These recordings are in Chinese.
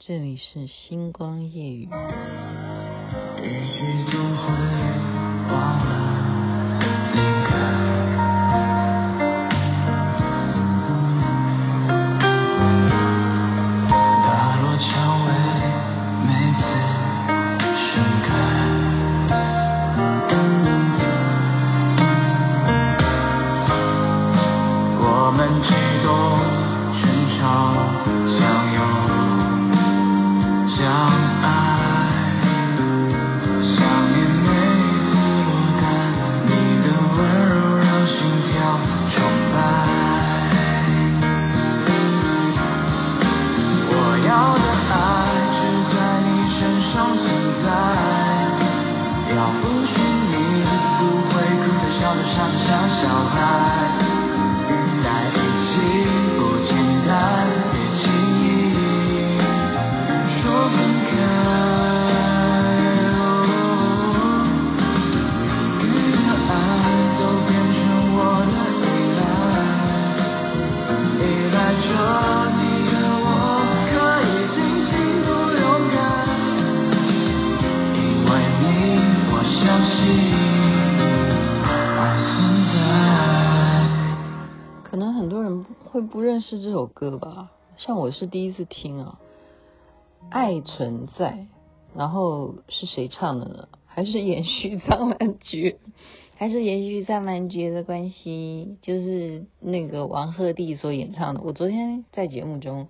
这里是星光夜雨。是这首歌吧？像我是第一次听啊，《爱存在》，然后是谁唱的呢？还是延续张曼娟？还是延续张曼娟的关系？就是那个王鹤棣所演唱的。我昨天在节目中，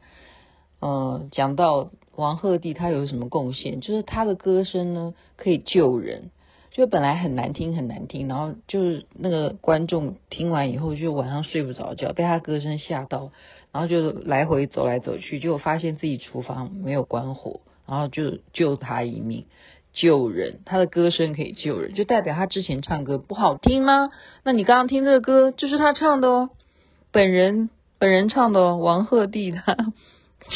呃，讲到王鹤棣他有什么贡献？就是他的歌声呢，可以救人。就本来很难听，很难听，然后就是那个观众听完以后就晚上睡不着觉，被他歌声吓到，然后就来回走来走去，就发现自己厨房没有关火，然后就救他一命，救人。他的歌声可以救人，就代表他之前唱歌不好听吗？那你刚刚听这个歌就是他唱的哦，本人本人唱的哦，王鹤棣他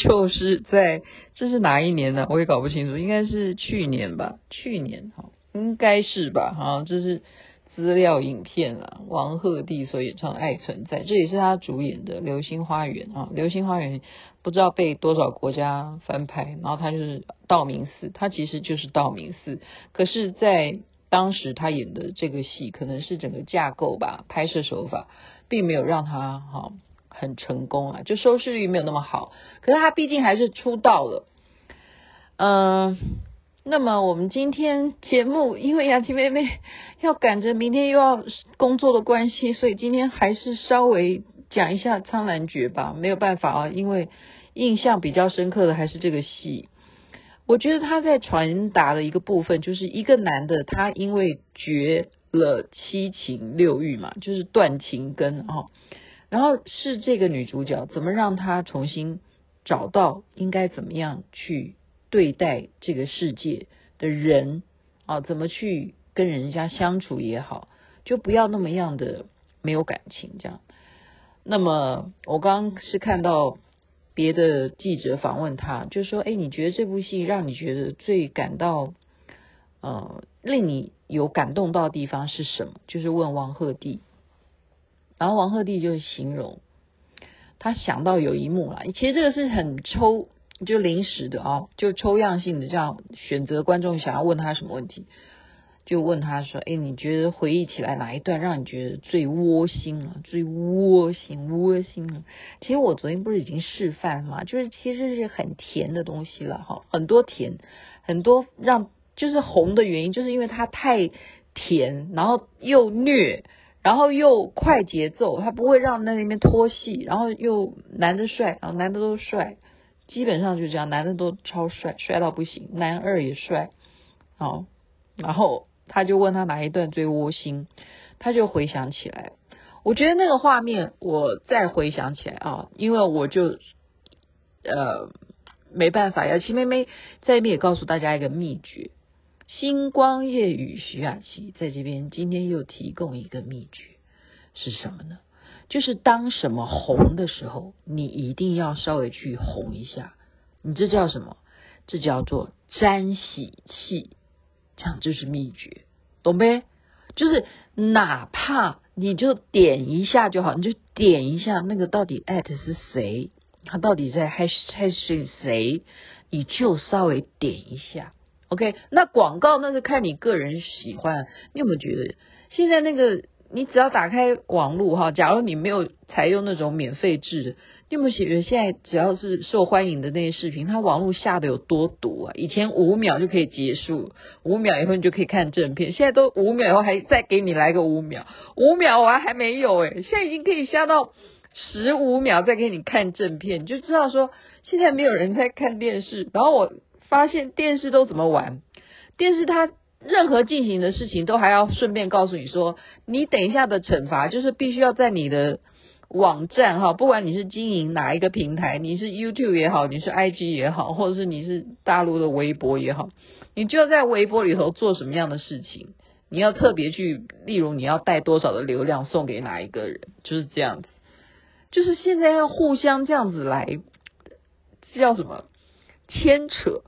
就是在这是哪一年呢？我也搞不清楚，应该是去年吧，去年哈。应该是吧，哈，这是资料影片啊。王鹤棣所演唱《爱存在》，这也是他主演的《流星花园》啊，《流星花园》不知道被多少国家翻拍，然后他就是道明寺，他其实就是道明寺。可是，在当时他演的这个戏，可能是整个架构吧，拍摄手法并没有让他哈很成功啊，就收视率没有那么好。可是他毕竟还是出道了，嗯。那么我们今天节目，因为雅琪妹妹 要赶着明天又要工作的关系，所以今天还是稍微讲一下《苍兰诀》吧。没有办法啊，因为印象比较深刻的还是这个戏。我觉得他在传达的一个部分，就是一个男的，他因为绝了七情六欲嘛，就是断情根啊。然后是这个女主角怎么让他重新找到应该怎么样去。对待这个世界的人啊，怎么去跟人家相处也好，就不要那么样的没有感情这样。那么我刚刚是看到别的记者访问他，就说：“哎，你觉得这部戏让你觉得最感到呃令你有感动到的地方是什么？”就是问王鹤棣，然后王鹤棣就是形容他想到有一幕啦，其实这个是很抽。就临时的啊，就抽样性的这样选择观众想要问他什么问题，就问他说：“哎，你觉得回忆起来哪一段让你觉得最窝心了？最窝心窝心了？”其实我昨天不是已经示范了吗？就是其实是很甜的东西了哈，很多甜，很多让就是红的原因，就是因为它太甜，然后又虐，然后又快节奏，它不会让那里面拖戏，然后又男的帅，然后男的都帅。基本上就这样，男的都超帅，帅到不行，男二也帅，哦，然后他就问他哪一段最窝心，他就回想起来，我觉得那个画面，我再回想起来啊，因为我就呃没办法，雅琪妹妹在这边也告诉大家一个秘诀，星光夜雨徐雅琪在这边今天又提供一个秘诀是什么呢？就是当什么红的时候，你一定要稍微去红一下。你这叫什么？这叫做沾喜气，这样就是秘诀，懂没？就是哪怕你就点一下就好，你就点一下那个到底艾特是谁，他到底在还还是谁？你就稍微点一下，OK？那广告那是看你个人喜欢，你有没有觉得现在那个？你只要打开网络哈，假如你没有采用那种免费制的，你有没有觉得现在只要是受欢迎的那些视频，它网络下的有多毒啊？以前五秒就可以结束，五秒以后你就可以看正片，现在都五秒以后还再给你来个五秒，五秒完还没有诶，现在已经可以下到十五秒再给你看正片，你就知道说现在没有人在看电视。然后我发现电视都怎么玩，电视它。任何进行的事情都还要顺便告诉你说，你等一下的惩罚就是必须要在你的网站哈，不管你是经营哪一个平台，你是 YouTube 也好，你是 IG 也好，或者是你是大陆的微博也好，你就要在微博里头做什么样的事情，你要特别去，例如你要带多少的流量送给哪一个人，就是这样子，就是现在要互相这样子来，叫什么牵扯，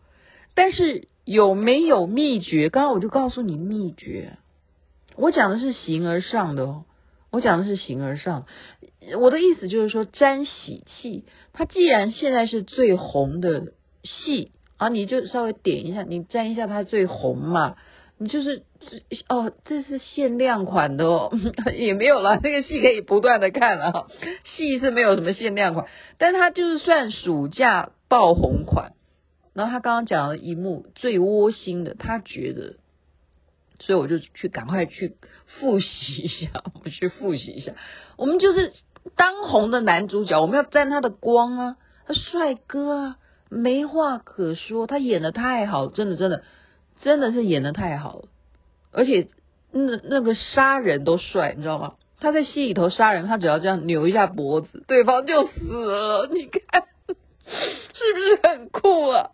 但是。有没有秘诀？刚刚我就告诉你秘诀。我讲的是形而上的哦，我讲的是形而上。我的意思就是说，沾喜气，它既然现在是最红的戏啊，你就稍微点一下，你沾一下它最红嘛。你就是哦，这是限量款的哦，也没有了。这个戏可以不断的看了，戏是没有什么限量款，但它就是算暑假爆红款。然后他刚刚讲了一幕最窝心的，他觉得，所以我就去赶快去复习一下，我去复习一下。我们就是当红的男主角，我们要沾他的光啊，他帅哥啊，没话可说，他演的太好，真的真的真的是演的太好了，而且那那个杀人都帅，你知道吗？他在戏里头杀人，他只要这样扭一下脖子，对方就死了，你看。是不是很酷啊？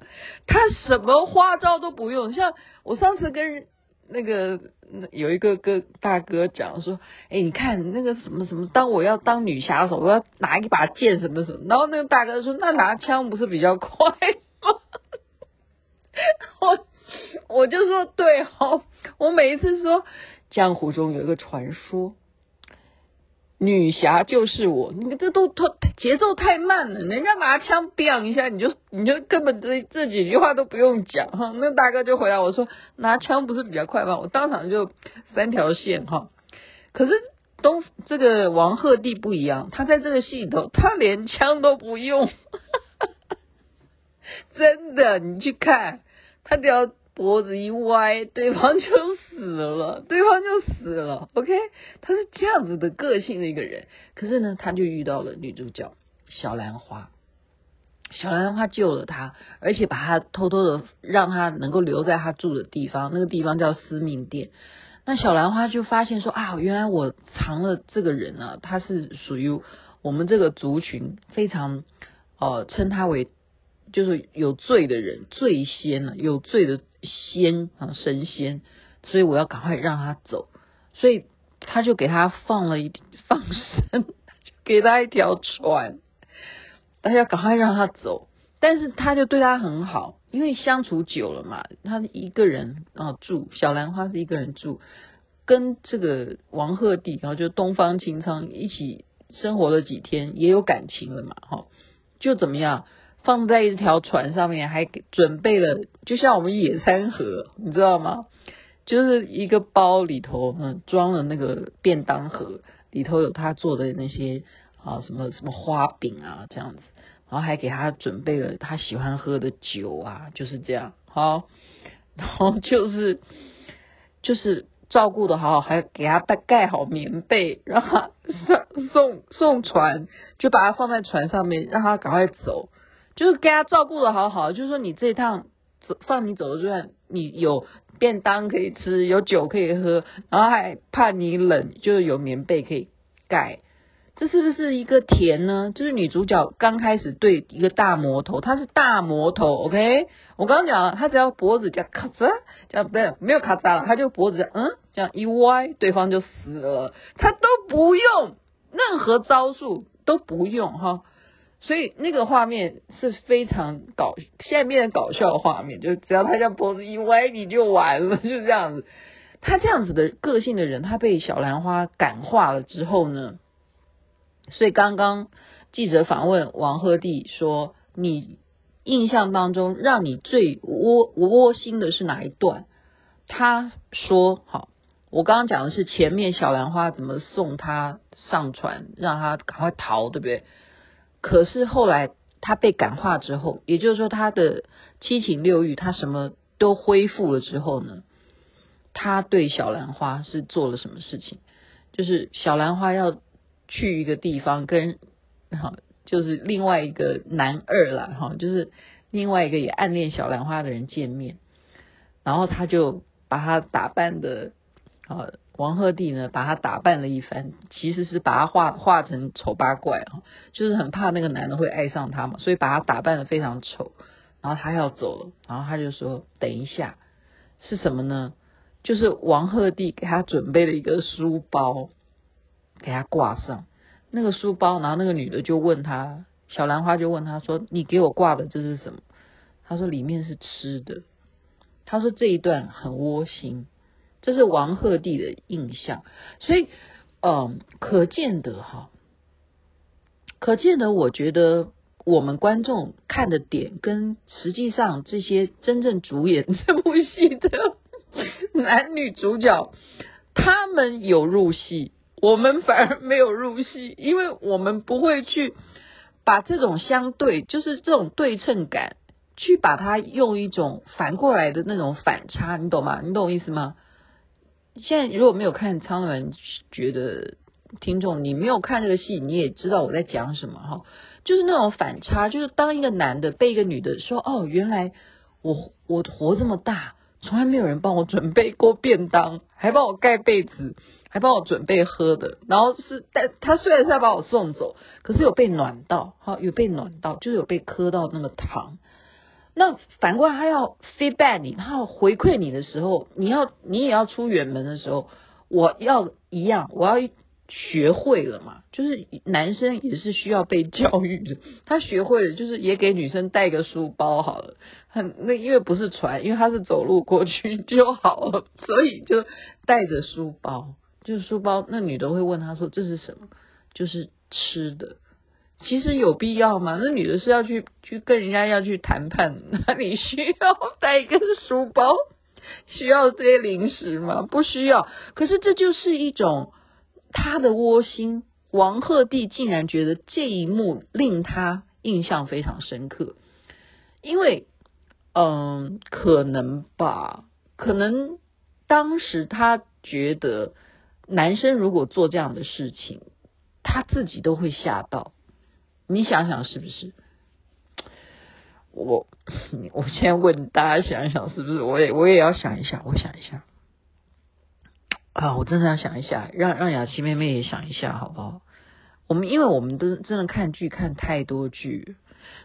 他什么花招都不用，像我上次跟那个有一个哥大哥讲说，哎，你看那个什么什么，当我要当女侠的时候，我要拿一把剑什么什么，然后那个大哥说，那拿枪不是比较快吗？我我就说对哦，我每一次说江湖中有一个传说。女侠就是我，你这都太节奏太慢了，人家拿枪嘣一下，你就你就根本这这几句话都不用讲哈。那大哥就回答我说，拿枪不是比较快吗？我当场就三条线哈。可是东这个王鹤棣不一样，他在这个戏里头，他连枪都不用，真的，你去看，他只要。脖子一歪，对方就死了，对方就死了。OK，他是这样子的个性的一个人，可是呢，他就遇到了女主角小兰花，小兰花救了他，而且把他偷偷的让他能够留在他住的地方，那个地方叫司命殿。那小兰花就发现说啊，原来我藏了这个人啊，他是属于我们这个族群非常呃称他为。就是有罪的人，罪仙了，有罪的仙啊，神仙，所以我要赶快让他走，所以他就给他放了一放生，给他一条船，他要赶快让他走，但是他就对他很好，因为相处久了嘛，他一个人啊住，小兰花是一个人住，跟这个王鹤棣，然后就东方青苍一起生活了几天，也有感情了嘛，哈，就怎么样？放在一条船上面，还准备了，就像我们野餐盒，你知道吗？就是一个包里头，嗯，装了那个便当盒，里头有他做的那些啊，什么什么花饼啊，这样子，然后还给他准备了他喜欢喝的酒啊，就是这样，好，然后就是就是照顾的好好，还给他盖盖好棉被，让他送送送船，就把他放在船上面，让他赶快走。就是给他照顾的好好，就是说你这一趟走放你走的这段，你有便当可以吃，有酒可以喝，然后还怕你冷，就是有棉被可以盖，这是不是一个甜呢？就是女主角刚开始对一个大魔头，他是大魔头，OK？我刚刚讲了，他只要脖子这样咔嚓，这样不是没有咔嚓了，他就脖子这样嗯这样一歪，对方就死了，他都不用任何招数都不用哈。所以那个画面是非常搞，现在变成搞笑的画面，就只要他这样脖子一歪，你就完了，就这样子。他这样子的个性的人，他被小兰花感化了之后呢，所以刚刚记者访问王鹤棣说：“你印象当中让你最窝窝心的是哪一段？他说：“好，我刚刚讲的是前面小兰花怎么送他上船，让他赶快逃，对不对？可是后来他被感化之后，也就是说他的七情六欲，他什么都恢复了之后呢？他对小兰花是做了什么事情？就是小兰花要去一个地方跟哈。”就是另外一个男二了，哈，就是另外一个也暗恋小兰花的人见面，然后他就把他打扮的，啊，王鹤棣呢把他打扮了一番，其实是把他画画成丑八怪啊，就是很怕那个男的会爱上他嘛，所以把他打扮的非常丑，然后他要走了，然后他就说等一下是什么呢？就是王鹤棣给他准备了一个书包，给他挂上。那个书包，然后那个女的就问他，小兰花就问他说：“你给我挂的这是什么？”他说：“里面是吃的。”他说这一段很窝心，这是王鹤棣的印象。所以，嗯，可见得哈，可见得，我觉得我们观众看的点跟实际上这些真正主演这部戏的男女主角，他们有入戏。我们反而没有入戏，因为我们不会去把这种相对，就是这种对称感，去把它用一种反过来的那种反差，你懂吗？你懂我意思吗？现在如果没有看《苍兰觉得听众，你没有看这个戏，你也知道我在讲什么哈，就是那种反差，就是当一个男的被一个女的说：“哦，原来我我活这么大，从来没有人帮我准备过便当，还帮我盖被子。”还帮我准备喝的，然后是，但他虽然是要把我送走，可是有被暖到，哈，有被暖到，就是有被磕到那个糖。那反过来，他要 feedback 你，他要回馈你的时候，你要你也要出远门的时候，我要一样，我要学会了嘛。就是男生也是需要被教育的，他学会了，就是也给女生带个书包好了。很那因为不是船，因为他是走路过去就好了，所以就带着书包。就是书包，那女的会问他说：“这是什么？”就是吃的。其实有必要吗？那女的是要去去跟人家要去谈判，那你需要带一个书包，需要这些零食吗？不需要。可是这就是一种他的窝心。王鹤棣竟然觉得这一幕令他印象非常深刻，因为，嗯，可能吧，可能当时他觉得。男生如果做这样的事情，他自己都会吓到。你想想是不是？我 我先问大家想一想是不是？我也我也要想一下，我想一下。啊，我真的要想一下，让让雅琪妹妹也想一下，好不好？我们因为我们都真的看剧看太多剧，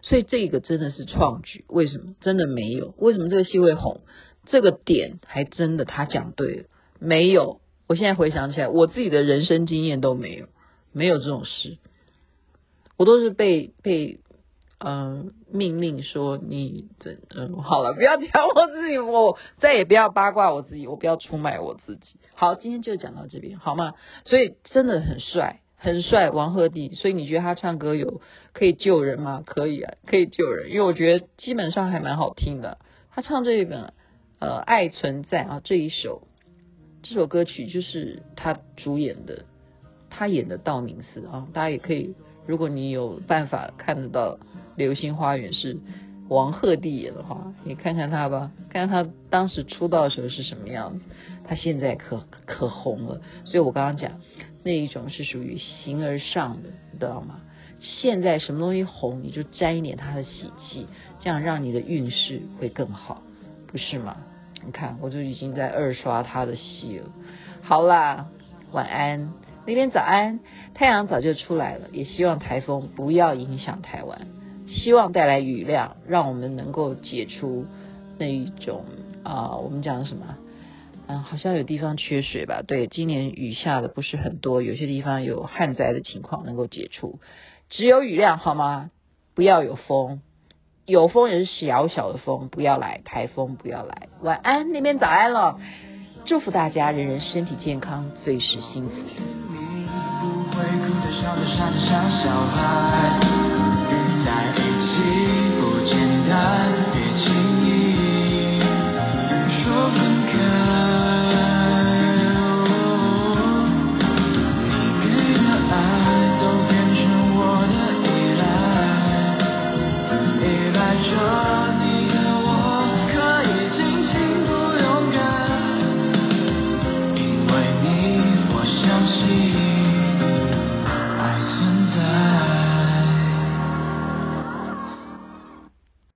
所以这个真的是创举。为什么？真的没有？为什么这个戏会红？这个点还真的他讲对了，没有。我现在回想起来，我自己的人生经验都没有，没有这种事。我都是被被嗯、命令说你这嗯好了，不要讲我自己，我再也不要八卦我自己，我不要出卖我自己。好，今天就讲到这边，好吗？所以真的很帅，很帅，王鹤棣。所以你觉得他唱歌有可以救人吗？可以啊，可以救人，因为我觉得基本上还蛮好听的。他唱这一本呃爱存在啊这一首。这首歌曲就是他主演的，他演的道明寺啊，大家也可以，如果你有办法看得到《流星花园》是王鹤棣演的话，你看看他吧，看看他当时出道的时候是什么样子，他现在可可红了。所以我刚刚讲那一种是属于形而上的，你知道吗？现在什么东西红，你就沾一点他的喜气，这样让你的运势会更好，不是吗？你看，我就已经在二刷他的戏了。好啦，晚安，那边早安，太阳早就出来了。也希望台风不要影响台湾，希望带来雨量，让我们能够解除那一种啊、我们讲什么？嗯，好像有地方缺水吧？对，今年雨下的不是很多，有些地方有旱灾的情况能够解除。只有雨量好吗？不要有风。有风也是小小的风，不要来台风，不要来。晚安，那边早安了。祝福大家人人身体健康，最是幸福。